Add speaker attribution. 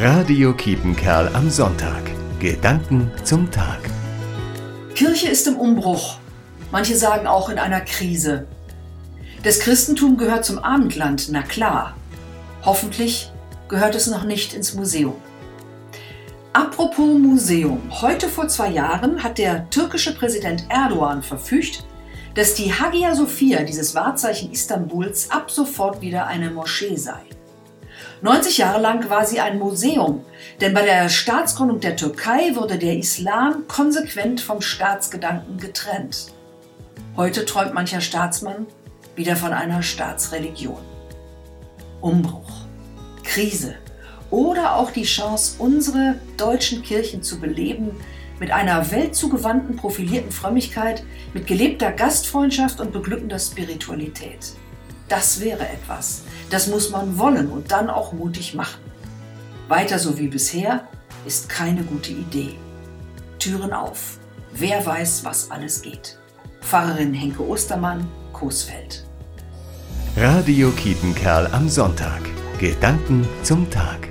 Speaker 1: Radio Kiepenkerl am Sonntag. Gedanken zum Tag.
Speaker 2: Kirche ist im Umbruch. Manche sagen auch in einer Krise. Das Christentum gehört zum Abendland, na klar. Hoffentlich gehört es noch nicht ins Museum. Apropos Museum. Heute vor zwei Jahren hat der türkische Präsident Erdogan verfügt, dass die Hagia Sophia, dieses Wahrzeichen Istanbuls, ab sofort wieder eine Moschee sei. 90 Jahre lang war sie ein Museum, denn bei der Staatsgründung der Türkei wurde der Islam konsequent vom Staatsgedanken getrennt. Heute träumt mancher Staatsmann wieder von einer Staatsreligion. Umbruch, Krise oder auch die Chance, unsere deutschen Kirchen zu beleben mit einer weltzugewandten, profilierten Frömmigkeit, mit gelebter Gastfreundschaft und beglückender Spiritualität. Das wäre etwas. Das muss man wollen und dann auch mutig machen. Weiter so wie bisher ist keine gute Idee. Türen auf. Wer weiß, was alles geht. Pfarrerin Henke Ostermann, Coesfeld.
Speaker 1: Radio Kiepenkerl am Sonntag. Gedanken zum Tag.